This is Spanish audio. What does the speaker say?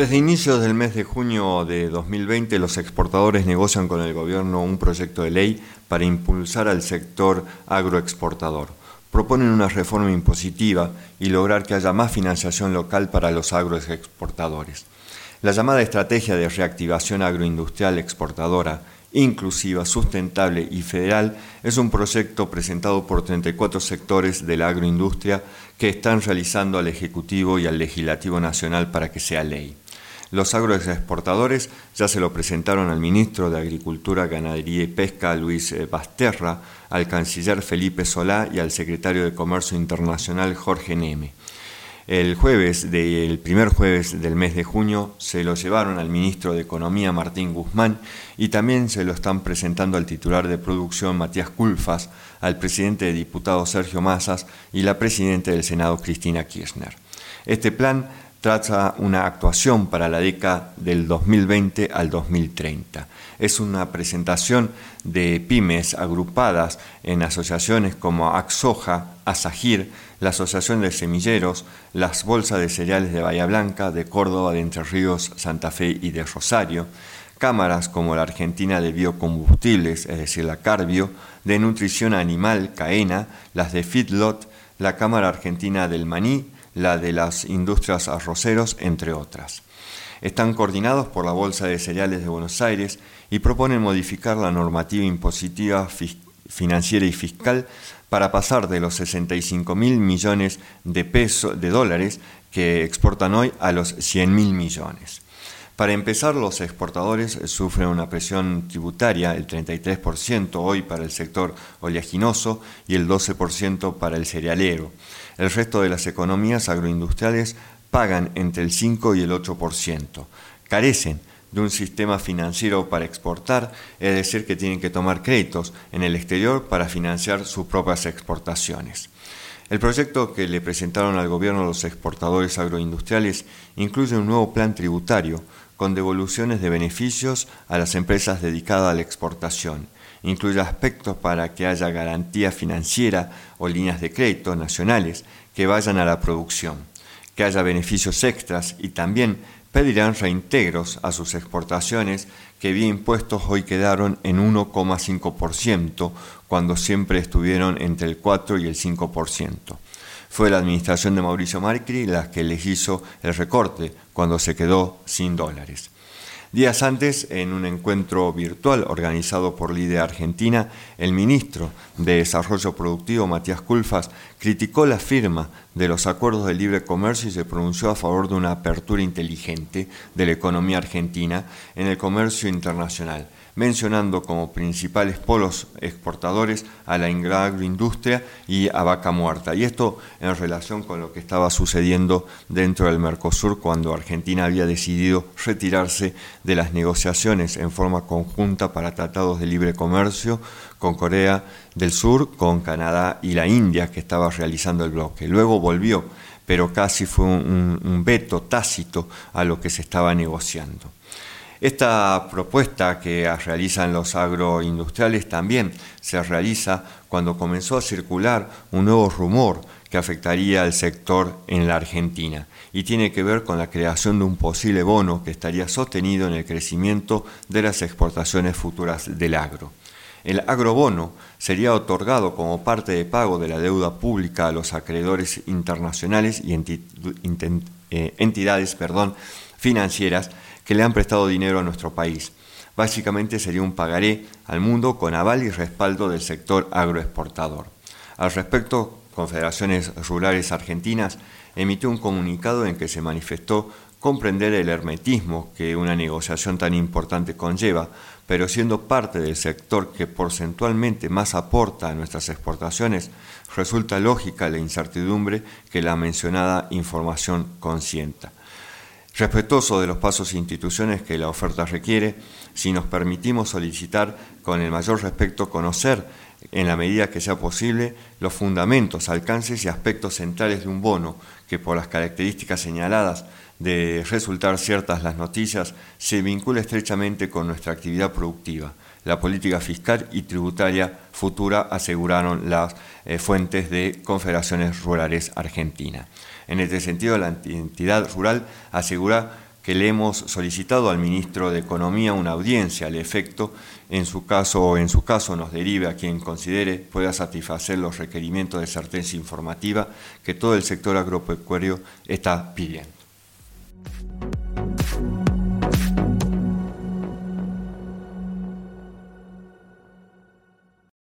Desde inicios del mes de junio de 2020, los exportadores negocian con el gobierno un proyecto de ley para impulsar al sector agroexportador. Proponen una reforma impositiva y lograr que haya más financiación local para los agroexportadores. La llamada estrategia de reactivación agroindustrial exportadora inclusiva, sustentable y federal es un proyecto presentado por 34 sectores de la agroindustria que están realizando al Ejecutivo y al Legislativo Nacional para que sea ley. Los agroexportadores ya se lo presentaron al ministro de Agricultura, Ganadería y Pesca, Luis eh, Basterra, al canciller Felipe Solá y al secretario de Comercio Internacional, Jorge Neme. El jueves, del primer jueves del mes de junio, se lo llevaron al ministro de Economía Martín Guzmán y también se lo están presentando al titular de producción Matías Culfas, al presidente de diputados Sergio Mazas y la presidenta del Senado Cristina Kirchner. Este plan trata una actuación para la década del 2020 al 2030. Es una presentación de pymes agrupadas en asociaciones como Axoja, Asagir, la Asociación de Semilleros, las Bolsas de Cereales de Bahía Blanca, de Córdoba, de Entre Ríos, Santa Fe y de Rosario, cámaras como la Argentina de Biocombustibles, es decir, la Carbio, de Nutrición Animal, CAENA, las de Feedlot, la Cámara Argentina del Maní, la de las industrias arroceros, entre otras. Están coordinados por la Bolsa de Cereales de Buenos Aires y proponen modificar la normativa impositiva financiera y fiscal para pasar de los 65 mil millones de pesos de dólares que exportan hoy a los 100 mil millones. Para empezar, los exportadores sufren una presión tributaria, el 33% hoy para el sector oleaginoso y el 12% para el cerealero. El resto de las economías agroindustriales pagan entre el 5 y el 8%. Carecen de un sistema financiero para exportar, es decir, que tienen que tomar créditos en el exterior para financiar sus propias exportaciones. El proyecto que le presentaron al gobierno los exportadores agroindustriales incluye un nuevo plan tributario con devoluciones de beneficios a las empresas dedicadas a la exportación. Incluye aspectos para que haya garantía financiera o líneas de crédito nacionales que vayan a la producción, que haya beneficios extras y también pedirán reintegros a sus exportaciones que vía impuestos hoy quedaron en 1,5% cuando siempre estuvieron entre el 4 y el 5%. Fue la administración de Mauricio Macri la que les hizo el recorte cuando se quedó sin dólares. Días antes, en un encuentro virtual organizado por LIDE Argentina, el ministro de Desarrollo Productivo, Matías Culfas, criticó la firma de los acuerdos de libre comercio y se pronunció a favor de una apertura inteligente de la economía argentina en el comercio internacional mencionando como principales polos exportadores a la agroindustria y a vaca muerta. Y esto en relación con lo que estaba sucediendo dentro del Mercosur cuando Argentina había decidido retirarse de las negociaciones en forma conjunta para tratados de libre comercio con Corea del Sur, con Canadá y la India que estaba realizando el bloque. Luego volvió, pero casi fue un, un veto tácito a lo que se estaba negociando. Esta propuesta que realizan los agroindustriales también se realiza cuando comenzó a circular un nuevo rumor que afectaría al sector en la Argentina y tiene que ver con la creación de un posible bono que estaría sostenido en el crecimiento de las exportaciones futuras del agro. El agrobono sería otorgado como parte de pago de la deuda pública a los acreedores internacionales y eh, entidades perdón, financieras que le han prestado dinero a nuestro país. Básicamente sería un pagaré al mundo con aval y respaldo del sector agroexportador. Al respecto, Confederaciones Rurales Argentinas emitió un comunicado en que se manifestó comprender el hermetismo que una negociación tan importante conlleva, pero siendo parte del sector que porcentualmente más aporta a nuestras exportaciones, resulta lógica la incertidumbre que la mencionada información consienta. Respetuoso de los pasos e instituciones que la oferta requiere, si nos permitimos solicitar con el mayor respeto conocer, en la medida que sea posible, los fundamentos, alcances y aspectos centrales de un bono que por las características señaladas de resultar ciertas las noticias, se vincula estrechamente con nuestra actividad productiva. La política fiscal y tributaria futura aseguraron las eh, fuentes de Confederaciones Rurales Argentina. En este sentido, la entidad rural asegura que le hemos solicitado al ministro de Economía una audiencia al efecto, en su caso o en su caso nos derive a quien considere pueda satisfacer los requerimientos de certeza informativa que todo el sector agropecuario está pidiendo.